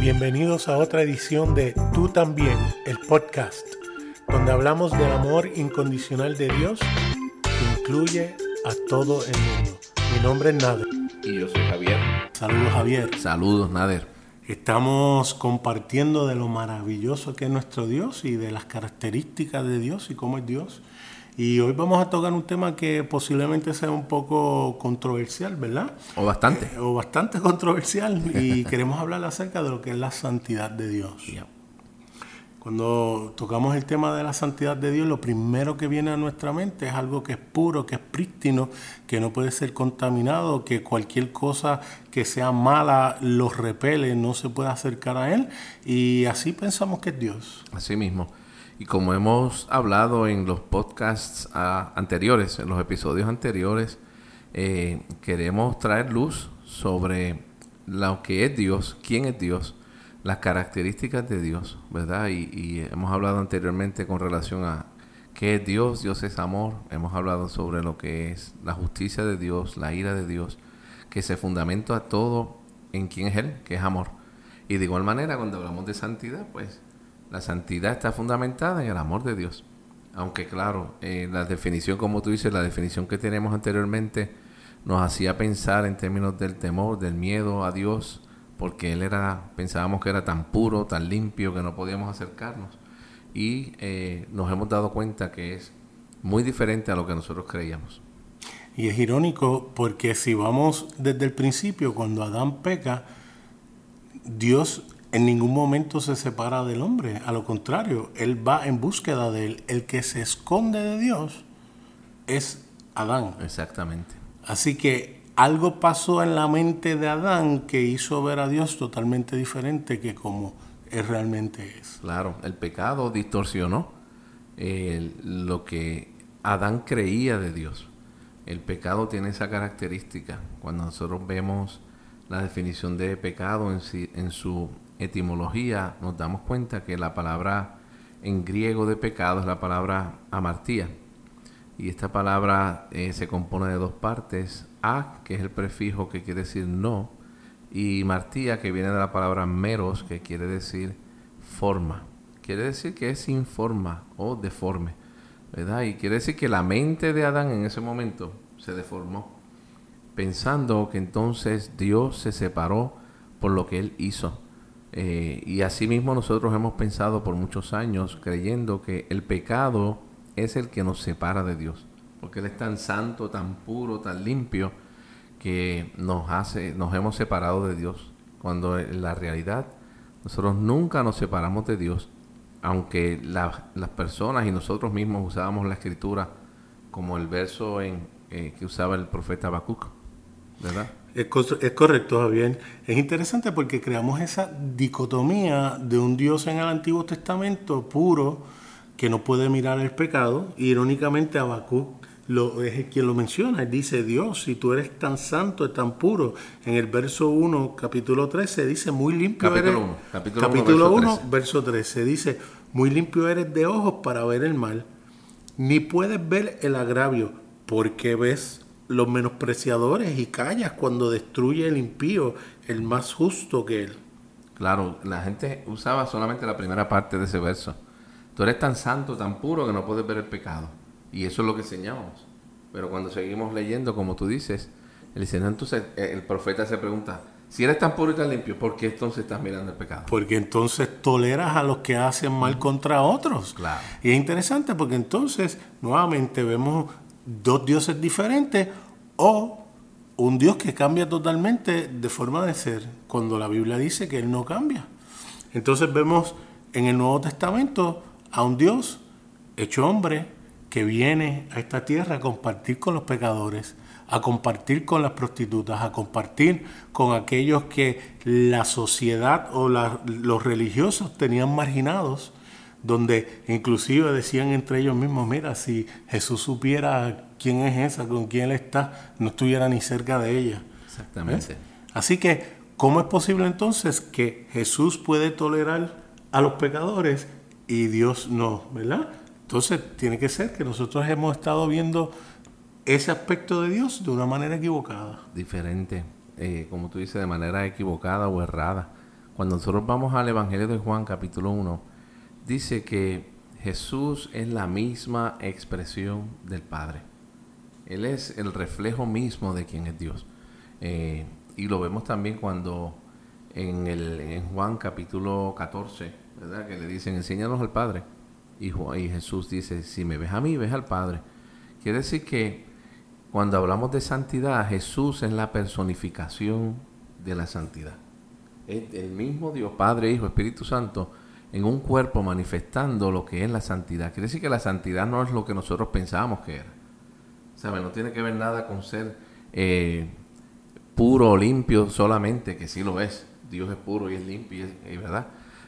Bienvenidos a otra edición de Tú también, el podcast, donde hablamos del amor incondicional de Dios que incluye a todo el mundo. Mi nombre es Nader. Y yo soy Javier. Saludos Javier. Saludos Nader. Estamos compartiendo de lo maravilloso que es nuestro Dios y de las características de Dios y cómo es Dios. Y hoy vamos a tocar un tema que posiblemente sea un poco controversial, ¿verdad? O bastante. Eh, o bastante controversial. Y queremos hablar acerca de lo que es la santidad de Dios. Cuando tocamos el tema de la santidad de Dios, lo primero que viene a nuestra mente es algo que es puro, que es prístino, que no puede ser contaminado, que cualquier cosa que sea mala lo repele, no se puede acercar a Él. Y así pensamos que es Dios. Así mismo. Y como hemos hablado en los podcasts ah, anteriores, en los episodios anteriores, eh, queremos traer luz sobre lo que es Dios, quién es Dios, las características de Dios, ¿verdad? Y, y, hemos hablado anteriormente con relación a qué es Dios, Dios es amor, hemos hablado sobre lo que es la justicia de Dios, la ira de Dios, que se fundamenta todo en quién es Él, que es amor. Y de igual manera, cuando hablamos de santidad, pues la santidad está fundamentada en el amor de Dios. Aunque claro, eh, la definición, como tú dices, la definición que tenemos anteriormente nos hacía pensar en términos del temor, del miedo a Dios, porque Él era, pensábamos que era tan puro, tan limpio, que no podíamos acercarnos. Y eh, nos hemos dado cuenta que es muy diferente a lo que nosotros creíamos. Y es irónico porque si vamos desde el principio, cuando Adán peca, Dios en ningún momento se separa del hombre. A lo contrario, él va en búsqueda de él. El que se esconde de Dios es Adán. Exactamente. Así que algo pasó en la mente de Adán que hizo ver a Dios totalmente diferente que como él realmente es. Claro, el pecado distorsionó lo que Adán creía de Dios. El pecado tiene esa característica. Cuando nosotros vemos la definición de pecado en, en su etimología nos damos cuenta que la palabra en griego de pecado es la palabra amartía. Y esta palabra eh, se compone de dos partes. A, que es el prefijo que quiere decir no, y martía, que viene de la palabra meros, que quiere decir forma. Quiere decir que es sin forma o deforme. ¿verdad? Y quiere decir que la mente de Adán en ese momento se deformó, pensando que entonces Dios se separó por lo que él hizo. Eh, y asimismo nosotros hemos pensado por muchos años creyendo que el pecado es el que nos separa de Dios, porque Él es tan santo, tan puro, tan limpio, que nos hace, nos hemos separado de Dios, cuando en la realidad nosotros nunca nos separamos de Dios, aunque las personas y nosotros mismos usábamos la escritura como el verso en, eh, que usaba el profeta Habacuc, ¿verdad? Es, correcto, Javier. Es interesante porque creamos esa dicotomía de un Dios en el Antiguo Testamento puro que no puede mirar el pecado. irónicamente, Habacuc lo, es quien lo menciona. Él dice, Dios, si tú eres tan santo, tan puro. En el verso 1, capítulo 13, dice, muy limpio capítulo eres. 1, capítulo, capítulo 1, verso 13. Dice, muy limpio eres de ojos para ver el mal, ni puedes ver el agravio, porque ves los menospreciadores y callas cuando destruye el impío, el más justo que él. Claro, la gente usaba solamente la primera parte de ese verso. Tú eres tan santo, tan puro que no puedes ver el pecado. Y eso es lo que enseñamos. Pero cuando seguimos leyendo, como tú dices, el, entonces, eh, el profeta se pregunta, si eres tan puro y tan limpio, ¿por qué entonces estás mirando el pecado? Porque entonces toleras a los que hacen mal contra otros. Claro. Y es interesante porque entonces nuevamente vemos dos dioses diferentes o un Dios que cambia totalmente de forma de ser, cuando la Biblia dice que Él no cambia. Entonces vemos en el Nuevo Testamento a un Dios hecho hombre que viene a esta tierra a compartir con los pecadores, a compartir con las prostitutas, a compartir con aquellos que la sociedad o los religiosos tenían marginados donde inclusive decían entre ellos mismos, mira, si Jesús supiera quién es esa, con quién él está, no estuviera ni cerca de ella. Exactamente. ¿Eh? Así que, ¿cómo es posible entonces que Jesús puede tolerar a los pecadores y Dios no, verdad? Entonces, tiene que ser que nosotros hemos estado viendo ese aspecto de Dios de una manera equivocada. Diferente, eh, como tú dices, de manera equivocada o errada Cuando nosotros vamos al Evangelio de Juan capítulo 1, dice que Jesús es la misma expresión del Padre. Él es el reflejo mismo de quien es Dios. Eh, y lo vemos también cuando en, el, en Juan capítulo 14, ¿verdad? Que le dicen, enséñanos al Padre. Y, y Jesús dice, si me ves a mí, ves al Padre. Quiere decir que cuando hablamos de santidad, Jesús es la personificación de la santidad. Es el mismo Dios, Padre, Hijo, Espíritu Santo, en un cuerpo manifestando lo que es la santidad. Quiere decir que la santidad no es lo que nosotros pensábamos que era. ¿Sabe? No tiene que ver nada con ser eh, puro o limpio solamente, que sí lo es. Dios es puro y es limpio, y es, ¿verdad?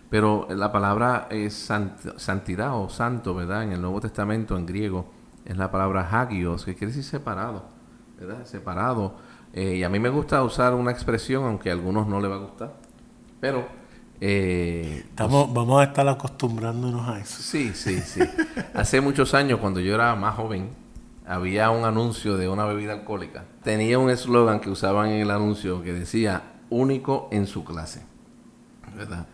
Pero la palabra es santidad o santo, ¿verdad? En el Nuevo Testamento, en griego, es la palabra hagios, que quiere decir separado, ¿verdad? Separado. Eh, y a mí me gusta usar una expresión, aunque a algunos no le va a gustar, pero... Eh, Estamos, pues vamos a estar acostumbrándonos a eso. Sí, sí, sí. Hace muchos años, cuando yo era más joven, había un anuncio de una bebida alcohólica. Tenía un eslogan que usaban en el anuncio que decía único en su clase. ¿Verdad?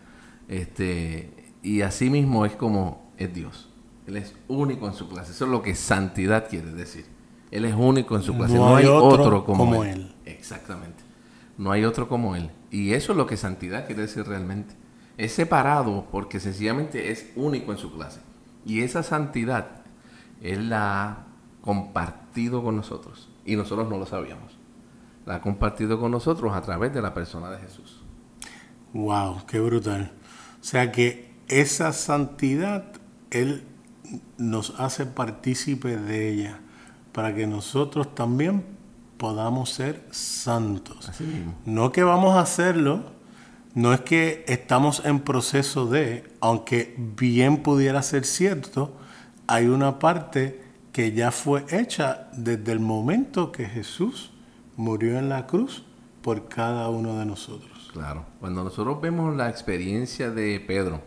Este, y así mismo es como es Dios. Él es único en su clase. Eso es lo que santidad quiere decir. Él es único en su clase. No, hay, otro, como, él. Exactamente. No hay otro como Él. Y eso es lo que santidad quiere decir realmente. Es separado porque sencillamente es único en su clase. Y esa santidad Él la ha compartido con nosotros. Y nosotros no lo sabíamos. La ha compartido con nosotros a través de la persona de Jesús. ¡Wow! ¡Qué brutal! O sea que esa santidad Él nos hace partícipe de ella para que nosotros también podamos ser santos. No que vamos a hacerlo, no es que estamos en proceso de, aunque bien pudiera ser cierto, hay una parte que ya fue hecha desde el momento que Jesús murió en la cruz por cada uno de nosotros. Claro, cuando nosotros vemos la experiencia de Pedro,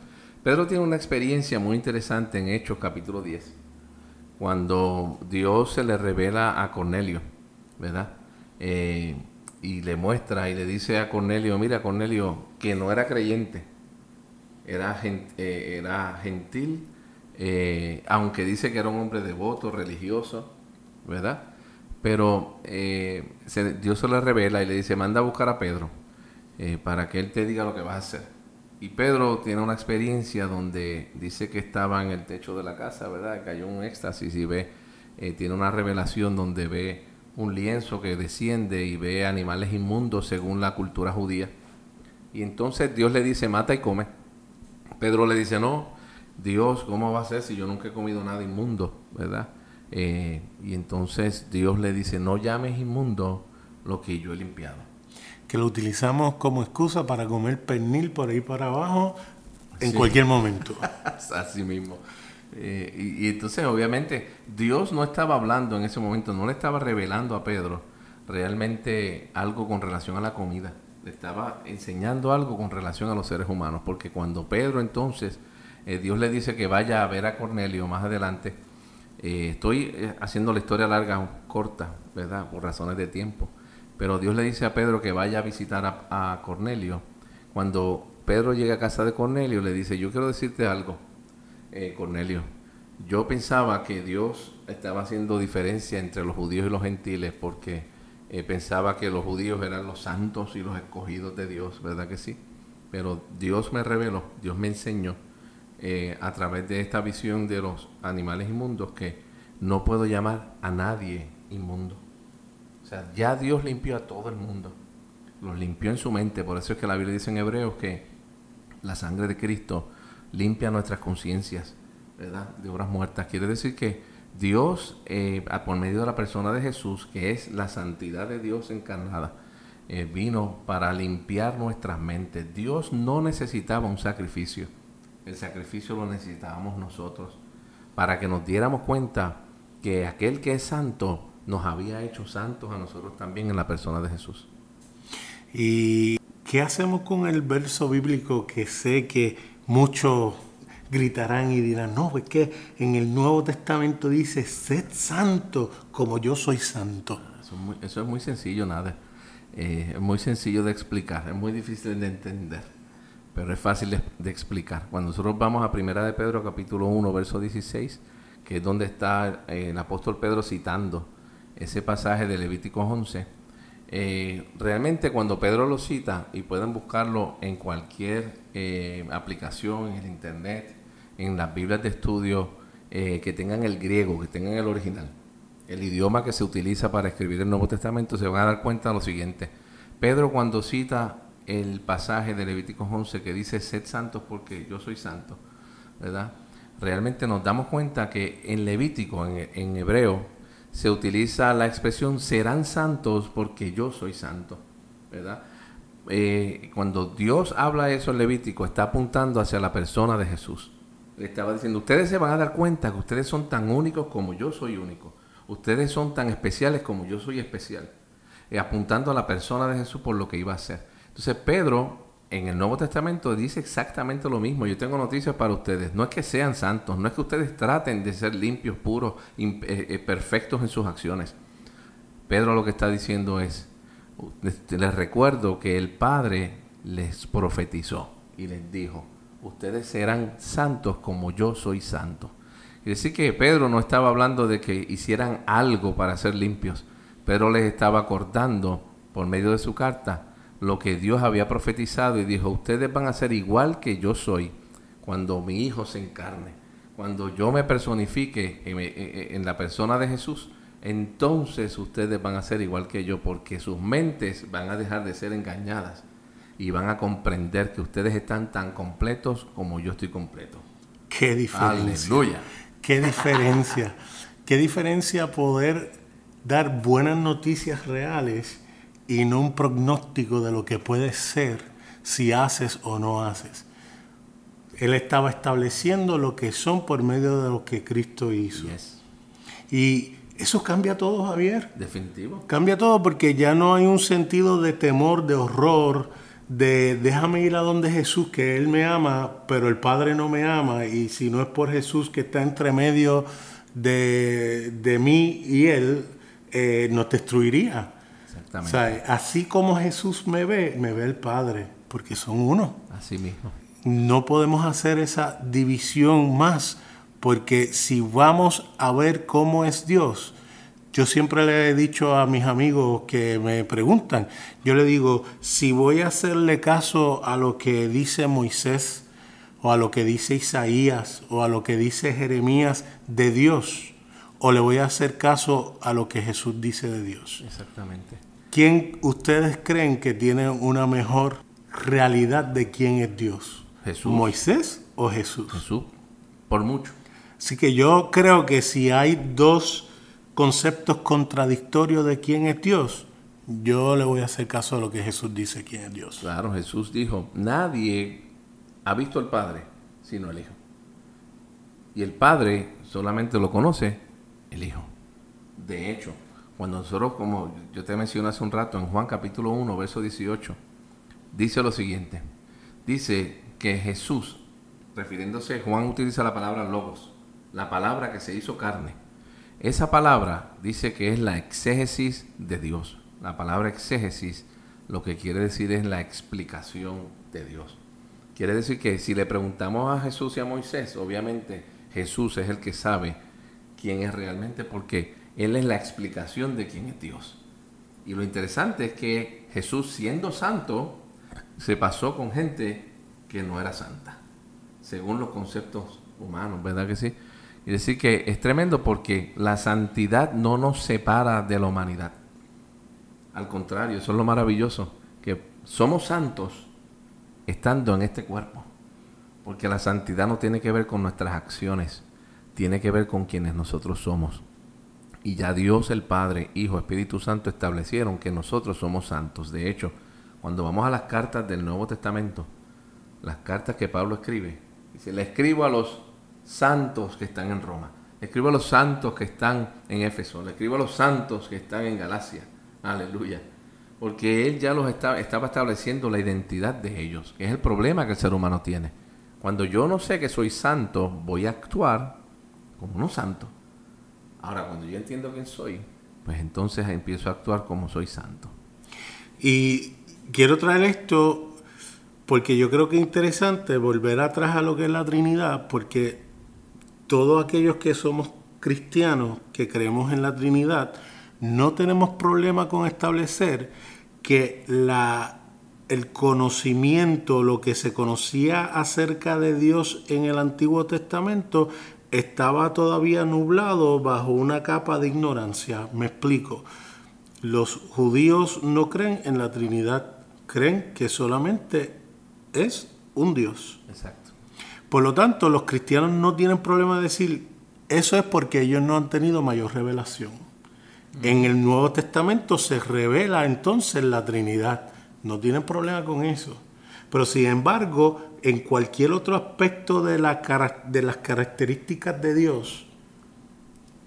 Pedro tiene una experiencia muy interesante en Hechos capítulo 10, cuando Dios se le revela a Cornelio, ¿verdad? Eh, y le muestra y le dice a Cornelio, mira Cornelio, que no era creyente, era, eh, era gentil, eh, aunque dice que era un hombre devoto, religioso, ¿verdad? Pero Dios se le revela y le dice, manda a buscar a Pedro para que él te diga lo que vas a hacer. Y Pedro tiene una experiencia donde dice que estaba en el techo de la casa, ¿verdad? Cayó un éxtasis y ve, tiene una revelación donde ve un lienzo que desciende y ve animales inmundos según la cultura judía. Y entonces Dios le dice, mata y come. Pedro le dice, no, Dios, ¿cómo va a ser si yo nunca he comido nada inmundo, ¿verdad? Eh, y entonces Dios le dice, no llames inmundo lo que yo he limpiado que lo utilizamos como excusa para comer pernil por ahí para abajo en cualquier momento. Así mismo. Eh, y, entonces, obviamente, Dios no estaba hablando en ese momento, no le estaba revelando a Pedro realmente algo con relación a la comida. Le estaba enseñando algo con relación a los seres humanos. Porque cuando Pedro entonces, eh, Dios le dice que vaya a ver a Cornelio más adelante, eh, estoy haciendo la historia larga, corta, ¿verdad? Por razones de tiempo. Pero Dios le dice a Pedro que vaya a visitar a, Cornelio. Cuando Pedro llega a casa de Cornelio, le dice, yo quiero decirte algo, eh, Cornelio. Yo pensaba que Dios estaba haciendo diferencia entre los judíos y los gentiles porque eh, pensaba que los judíos eran los santos y los escogidos de Dios, ¿verdad que sí? Pero Dios me reveló, Dios me enseñó eh, a través de esta visión de los animales inmundos que no puedo llamar a nadie inmundo ya Dios limpió a todo el mundo. Los limpió en su mente. Por eso es que la Biblia dice en Hebreos que la sangre de Cristo limpia nuestras conciencias, ¿verdad? De obras muertas. Quiere decir que Dios, eh, por medio de la persona de Jesús, que es la santidad de Dios encarnada, eh, vino para limpiar nuestras mentes. Dios no necesitaba un sacrificio. El sacrificio lo necesitábamos nosotros para que nos diéramos cuenta que aquel que es santo nos había hecho santos a nosotros también en la persona de Jesús. ¿Y qué hacemos con el verso bíblico que sé que muchos gritarán y dirán, no, es en el Nuevo Testamento dice, sed santo como yo soy santo? Eso es muy, sencillo, nada. Eh, es muy sencillo de explicar, es muy difícil de entender. pero es fácil de, explicar. Cuando nosotros vamos a Primera de Pedro, capítulo 1, verso 16, que es donde está eh, el apóstol Pedro citando ese pasaje de Levítico 11, eh, realmente cuando Pedro lo cita, y pueden buscarlo en cualquier eh, aplicación, en el internet, en las Biblias de estudio que tengan el griego, que tengan el original, el idioma que se utiliza para escribir el Nuevo Testamento, se van a dar cuenta de lo siguiente. Pedro cuando cita el pasaje de Levítico 11 que dice, sed santos porque yo soy santo, ¿verdad? realmente nos damos cuenta que en Levítico, en, hebreo, se utiliza la expresión serán santos porque yo soy santo, ¿verdad? Eh, cuando Dios habla eso en Levítico, está apuntando hacia la persona de Jesús. Le estaba diciendo, ustedes se van a dar cuenta que ustedes son tan únicos como yo soy único. Ustedes son tan especiales como yo soy especial. Eh, apuntando a la persona de Jesús por lo que iba a hacer. Entonces Pedro en el Nuevo Testamento dice exactamente lo mismo. Yo tengo noticias para ustedes. No es que sean santos, no es que ustedes traten de ser limpios, puros, eh, eh, perfectos en sus acciones. Pedro lo que está diciendo es, les recuerdo que el Padre les profetizó y les dijo, ustedes serán santos como yo soy santo. Y decir que Pedro no estaba hablando de que hicieran algo para ser limpios. Pedro les estaba acordando por medio de su carta lo que Dios había profetizado y dijo, ustedes van a ser igual que yo soy cuando mi Hijo se encarne, cuando yo me personifique en, la persona de Jesús, entonces ustedes van a ser igual que yo porque sus mentes van a dejar de ser engañadas y van a comprender que ustedes están tan completos como yo estoy completo. Qué diferencia. Aleluya. Qué diferencia. Qué diferencia poder dar buenas noticias reales y no un pronóstico de lo que puede ser si haces o no haces. Él estaba estableciendo lo que son por medio de lo que Cristo hizo. Y eso cambia todo, Javier. Definitivo. Cambia todo porque ya no hay un sentido de temor, de horror, de déjame ir a donde Jesús, que Él me ama, pero el Padre no me ama. Y si no es por Jesús que está entre medio de, de mí y Él, eh, nos destruiría así como Jesús me ve, me ve el Padre, porque son uno. Así mismo. No podemos hacer esa división más, porque si vamos a ver cómo es Dios, yo siempre le he dicho a mis amigos que me preguntan, yo le digo, si voy a hacerle caso a lo que dice Moisés, o a lo que dice Isaías, o a lo que dice Jeremías de Dios, o le voy a hacer caso a lo que Jesús dice de Dios. Exactamente. ¿Quién ustedes creen que tiene una mejor realidad de quién es Dios? Jesús. ¿Moisés o Jesús? Jesús, por mucho. Así que yo creo que si hay dos conceptos contradictorios de quién es Dios, yo le voy a hacer caso a lo que Jesús dice quién es Dios. Claro, Jesús dijo, nadie ha visto al Padre sino el Hijo. Y el Padre solamente lo conoce el Hijo. De hecho, cuando nosotros, como yo te mencioné hace un rato, en Juan capítulo 1, verso 18, dice lo siguiente. Dice que Jesús, refiriéndose, Juan utiliza la palabra logos, la palabra que se hizo carne. Esa palabra dice que es la exégesis de Dios. La palabra exégesis lo que quiere decir es la explicación de Dios. Quiere decir que si le preguntamos a Jesús y a Moisés, obviamente Jesús es el que sabe quién es realmente, porque él es la explicación de quién es Dios. Y lo interesante es que Jesús, siendo santo, se pasó con gente que no era santa, según los conceptos humanos, ¿verdad que sí? Y decir que es tremendo porque la santidad no nos separa de la humanidad. Al contrario, eso es lo maravilloso, que somos santos estando en este cuerpo. Porque la santidad no tiene que ver con nuestras acciones, tiene que ver con quienes nosotros somos. Y ya Dios el Padre, Hijo, Espíritu Santo establecieron que nosotros somos santos. De hecho, cuando vamos a las cartas del Nuevo Testamento, las cartas que Pablo escribe, dice, le escribo a los santos que están en Roma, le escribo a los santos que están en Éfeso, le escribo a los santos que están en Galacia. Aleluya. Porque él ya los estaba estableciendo la identidad de ellos, que es el problema que el ser humano tiene. Cuando yo no sé que soy santo, voy a actuar como no santo. Ahora, cuando yo entiendo quién soy, pues entonces empiezo a actuar como soy santo. Y quiero traer esto Porque yo creo que es interesante volver atrás a lo que es la Trinidad, porque todos aquellos que somos cristianos, que creemos en la Trinidad, no tenemos problema con establecer que la, el conocimiento, lo que se conocía acerca de Dios en el Antiguo Testamento, estaba todavía nublado bajo una capa de ignorancia. Me explico. Los judíos no creen en la Trinidad, creen que solamente es un Dios. Exacto. Por lo tanto, los cristianos no tienen problema de decir, eso es porque ellos no han tenido mayor revelación. En el Nuevo Testamento se revela entonces la Trinidad. No tienen problema con eso. Pero sin embargo, en cualquier otro aspecto de, la, de las características de Dios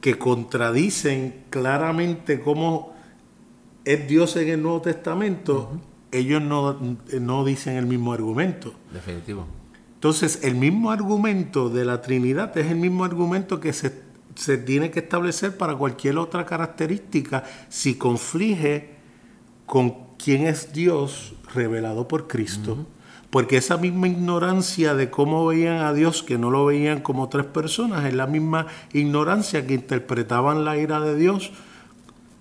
que contradicen claramente cómo es Dios en el Nuevo Testamento, ellos no, no dicen el mismo argumento. Definitivo. Entonces, el mismo argumento de la Trinidad es el mismo argumento que se, se tiene que establecer para cualquier otra característica si conflige con quién es Dios revelado por Cristo. Porque esa misma ignorancia de cómo veían a Dios, que no lo veían como tres personas, es la misma ignorancia que interpretaban la ira de Dios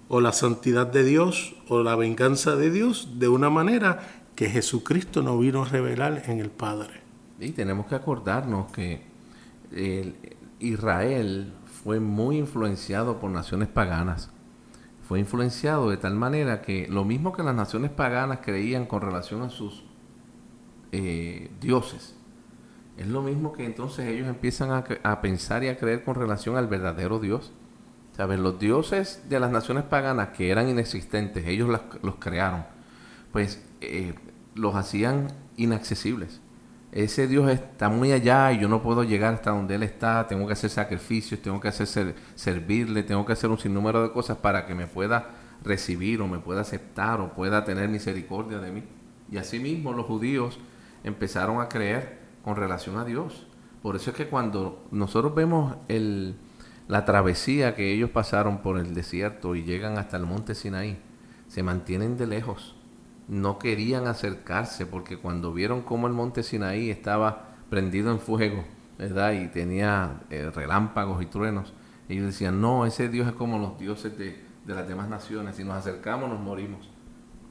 o la santidad de Dios o la venganza de Dios de una manera que Jesucristo no vino a revelar en el Padre. Y tenemos que acordarnos que Israel fue muy influenciado por naciones paganas. Fue influenciado de tal manera que lo mismo que las naciones paganas creían con relación a sus eh, dioses, es lo mismo que entonces ellos empiezan a, pensar y a creer con relación al verdadero Dios. ¿Sabes? Los dioses de las naciones paganas que eran inexistentes, ellos los crearon, pues eh, los hacían inaccesibles ese Dios está muy allá y yo no puedo llegar hasta donde Él está, tengo que hacer sacrificios, tengo que hacer servirle, tengo que hacer un sinnúmero de cosas para que me pueda recibir o me pueda aceptar o pueda tener misericordia de mí. Y así mismo los judíos empezaron a creer con relación a Dios. Por eso es que cuando nosotros vemos el, la travesía que ellos pasaron por el desierto y llegan hasta el monte Sinaí, se mantienen de lejos no querían acercarse porque cuando vieron cómo el monte Sinaí estaba prendido en fuego, ¿verdad? Y tenía eh, relámpagos y truenos, ellos decían, no, ese Dios es como los dioses de, las demás naciones, si nos acercamos nos morimos,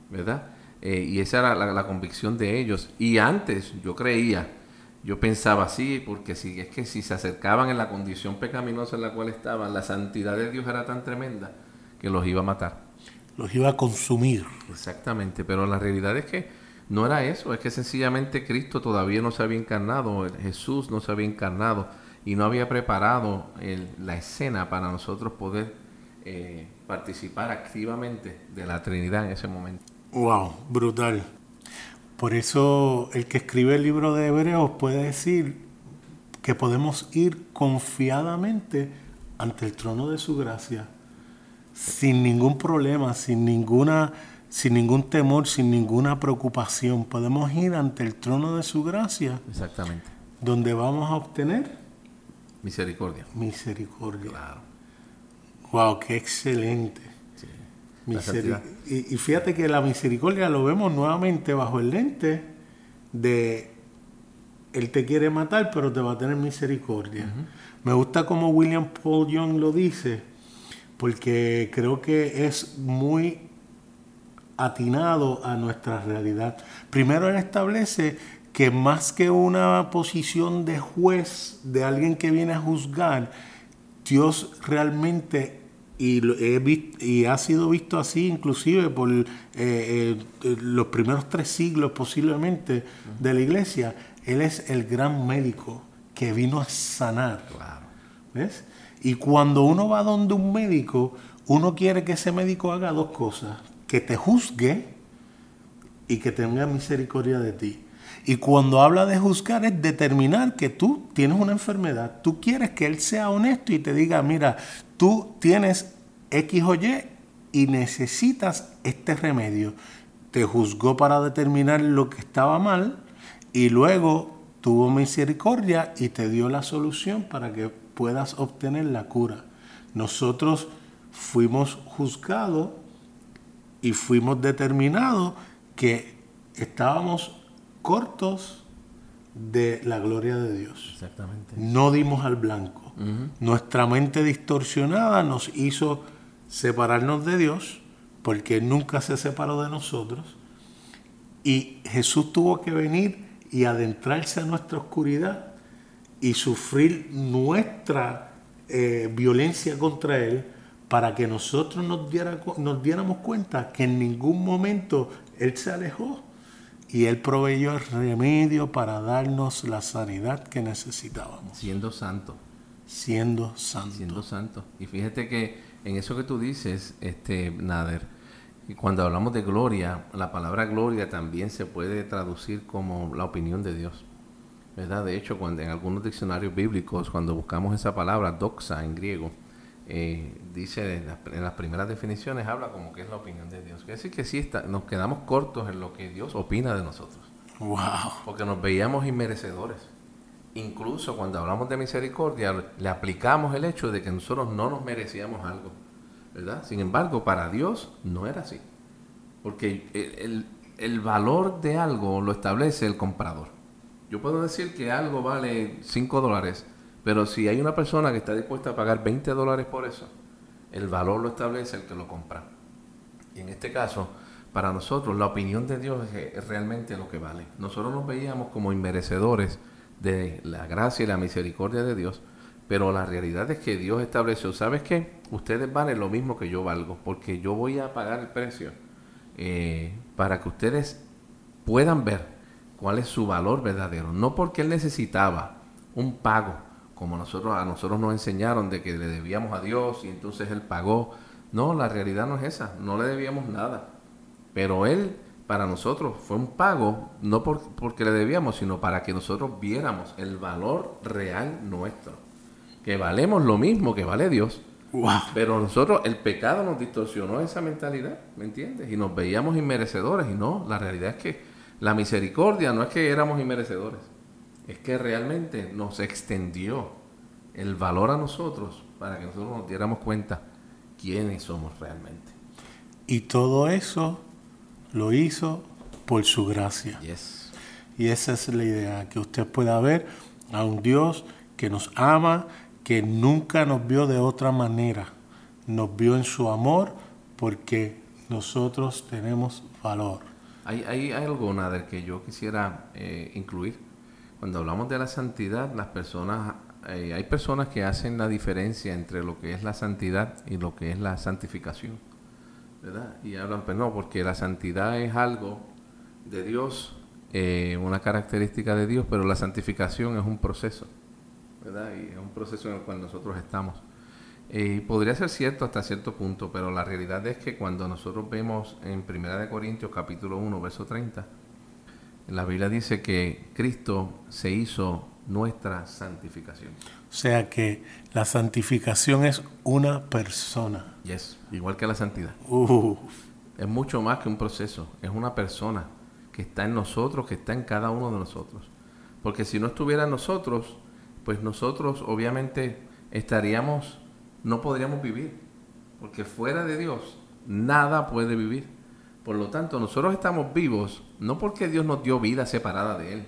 ¿verdad? Eh, y esa era la, convicción de ellos. Y antes yo creía, yo pensaba así, porque si es que si se acercaban en la condición pecaminosa en la cual estaban, la santidad de Dios era tan tremenda que los iba a matar los iba a consumir. Exactamente, pero la realidad es que no era eso, es que sencillamente Cristo todavía no se había encarnado, Jesús no se había encarnado y no había preparado la escena para nosotros poder eh, participar activamente de la Trinidad en ese momento. ¡Wow! Brutal. Por eso el que escribe el libro de Hebreos puede decir que podemos ir confiadamente ante el trono de su gracia sin ningún problema, sin ninguna sin ningún temor, sin ninguna preocupación. Podemos ir ante el trono de su gracia. Exactamente. Donde vamos a obtener misericordia. Misericordia. Claro. Wow, qué excelente. Sí. y, fíjate que la misericordia lo vemos nuevamente bajo el lente de Él te quiere matar, pero te va a tener misericordia. Me gusta como William Paul Young lo dice porque creo que es muy atinado a nuestra realidad. Primero él establece que más que una posición de juez, de alguien que viene a juzgar, Dios realmente, y, y ha sido visto así inclusive por eh, eh, los primeros tres siglos posiblemente de la iglesia, Él es el gran médico que vino a sanar. ¿Ves? Y cuando uno va donde un médico, uno quiere que ese médico haga dos cosas, que te juzgue y que tenga misericordia de ti. Y cuando habla de juzgar es determinar que tú tienes una enfermedad. Tú quieres que él sea honesto y te diga, mira, tú tienes X o Y y necesitas este remedio. Te juzgó para determinar lo que estaba mal y luego tuvo misericordia y te dio la solución para que puedas obtener la cura. Nosotros fuimos juzgados y fuimos determinados que estábamos cortos de la gloria de Dios. Exactamente. No dimos al blanco. Nuestra mente distorsionada nos hizo separarnos de Dios, porque Él nunca se separó de nosotros. Y Jesús tuvo que venir y adentrarse a nuestra oscuridad y sufrir nuestra eh, violencia contra Él para que nosotros nos, diera, nos diéramos cuenta que en ningún momento Él se alejó y Él proveyó el remedio para darnos la sanidad que necesitábamos. Siendo santo. Siendo santo. Siendo santo. Y fíjate que en eso que tú dices, este, Nader, cuando hablamos de gloria, la palabra gloria también se puede traducir como la opinión de Dios. ¿Verdad? De hecho, cuando en algunos diccionarios bíblicos, cuando buscamos esa palabra, doxa en griego, eh, dice en las, primeras definiciones, habla como que es la opinión de Dios. Quiere decir que sí, está, nos quedamos cortos en lo que Dios opina de nosotros. Wow. Porque nos veíamos inmerecedores. Incluso cuando hablamos de misericordia, le aplicamos el hecho de que nosotros no nos merecíamos algo. ¿verdad? Sin embargo, para Dios no era así. Porque el, el valor de algo lo establece el comprador. Yo puedo decir que algo vale 5 dólares, pero si hay una persona que está dispuesta a pagar 20 dólares por eso, el valor lo establece el que lo compra. Y en este caso, para nosotros, la opinión de Dios es realmente lo que vale. Nosotros nos veíamos como inmerecedores de la gracia y la misericordia de Dios, pero la realidad es que Dios estableció, ¿sabes qué? Ustedes valen lo mismo que yo valgo, porque yo voy a pagar el precio eh, para que ustedes puedan ver cuál es su valor verdadero. No porque él necesitaba un pago, como nosotros, a nosotros nos enseñaron de que le debíamos a Dios y entonces él pagó. No, la realidad no es esa, no le debíamos nada. Pero él para nosotros fue un pago, no porque le debíamos, sino para que nosotros viéramos el valor real nuestro. Que valemos lo mismo que vale Dios. Pero nosotros, el pecado nos distorsionó esa mentalidad, ¿me entiendes? Y nos veíamos inmerecedores y no, la realidad es que la misericordia no es que éramos inmerecedores, es que realmente nos extendió el valor a nosotros para que nosotros nos diéramos cuenta quiénes somos realmente. Y todo eso lo hizo por su gracia. Y esa es la idea, que usted pueda ver a un Dios que nos ama, que nunca nos vio de otra manera. Nos vio en su amor porque nosotros tenemos valor. Hay, hay, algo, Nader, que yo quisiera eh, incluir. Cuando hablamos de la santidad, las personas, eh, hay personas que hacen la diferencia entre lo que es la santidad y lo que es la santificación. ¿Verdad? Y hablan, pues no, porque la santidad es algo de Dios, eh, una característica de Dios, pero la santificación es un proceso. ¿Verdad? Y es un proceso en el cual nosotros estamos. Y podría ser cierto hasta cierto punto, pero la realidad es que cuando nosotros vemos en 1 Corintios capítulo 1, verso 30, la Biblia dice que Cristo se hizo nuestra santificación. O sea que la santificación es una persona. Yes, igual que la santidad. Uh. Es mucho más que un proceso, es una persona que está en nosotros, que está en cada uno de nosotros. Porque si no estuviera en nosotros, pues nosotros obviamente estaríamos no podríamos vivir, porque fuera de Dios nada puede vivir. Por lo tanto, nosotros estamos vivos no porque Dios nos dio vida separada de Él,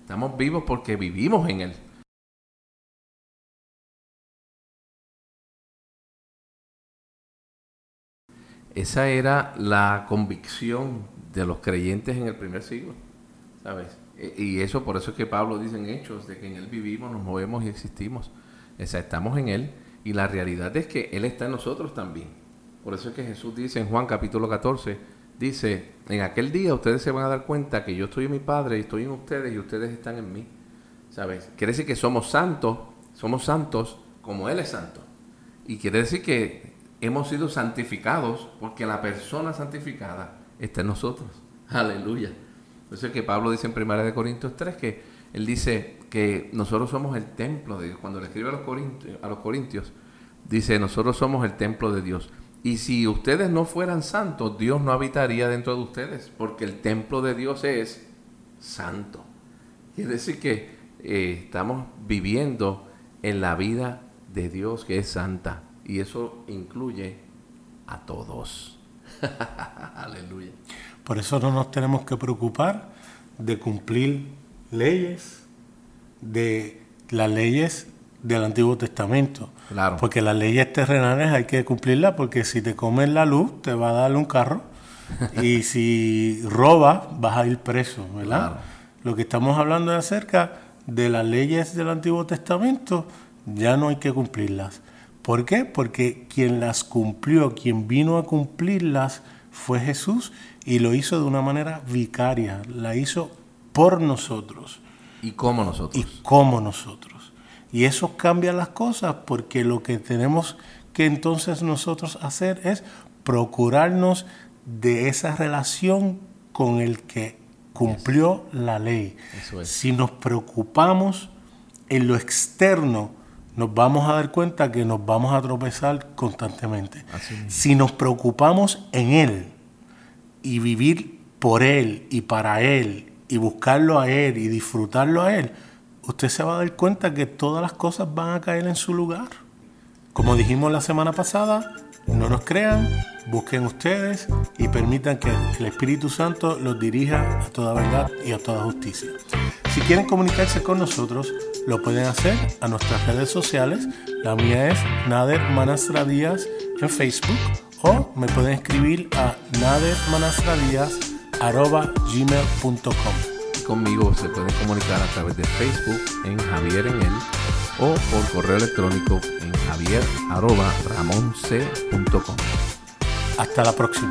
estamos vivos porque vivimos en Él. Esa era la convicción de los creyentes en el primer siglo, ¿sabes? E, y eso, por eso es que Pablo dice en Hechos, de que en Él vivimos, nos movemos y existimos. O sea, estamos en Él y la realidad es que Él está en nosotros también. Por eso es que Jesús dice en Juan capítulo 14, dice, en aquel día ustedes se van a dar cuenta que yo estoy en mi Padre y estoy en ustedes y ustedes están en mí. ¿Sabes? Quiere decir que somos santos, somos santos como Él es santo. Y quiere decir que hemos sido santificados porque la persona santificada está en nosotros. Aleluya. Por eso es que Pablo dice en 1 Corintios 3 que él dice, que nosotros somos el templo de Dios. Cuando le escribe a los, corintios, a los corintios, dice, nosotros somos el templo de Dios. Y si ustedes no fueran santos, Dios no habitaría dentro de ustedes, porque el templo de Dios es santo. Quiere decir que eh, estamos viviendo en la vida de Dios que es santa. Y eso incluye a todos. Aleluya. Por eso no nos tenemos que preocupar de cumplir leyes, de las leyes del Antiguo Testamento. Claro. Porque las leyes terrenales hay que cumplirlas porque si te comes la luz te va a dar un carro y si robas vas a ir preso, ¿verdad? Claro. Lo que estamos hablando es acerca de las leyes del Antiguo Testamento, ya no hay que cumplirlas. ¿Por qué? Porque quien las cumplió, quien vino a cumplirlas fue Jesús y lo hizo de una manera vicaria, la hizo por nosotros ¿Y cómo y nosotros? como nosotros. Y eso cambia las cosas porque lo que tenemos que entonces nosotros hacer es procurarnos de esa relación con el que cumplió la ley. Eso es. Si nos preocupamos en lo externo, nos vamos a dar cuenta que nos vamos a tropezar constantemente. Si nos preocupamos en Él y vivir por Él y para Él y buscarlo a Él y disfrutarlo a Él, usted se va a dar cuenta que todas las cosas van a caer en su lugar. Como dijimos la semana pasada, no nos crean, busquen ustedes y permitan que el Espíritu Santo los dirija a toda verdad y a toda justicia. Si quieren comunicarse con nosotros, lo pueden hacer a nuestras redes sociales. La mía es Nader Manastra Díaz en Facebook o me pueden escribir a nadermanastradíaz.gmail.com. Y conmigo se pueden comunicar a través de Facebook en Javier en él o por correo electrónico en javier arroba ramonc.com. Hasta la próxima.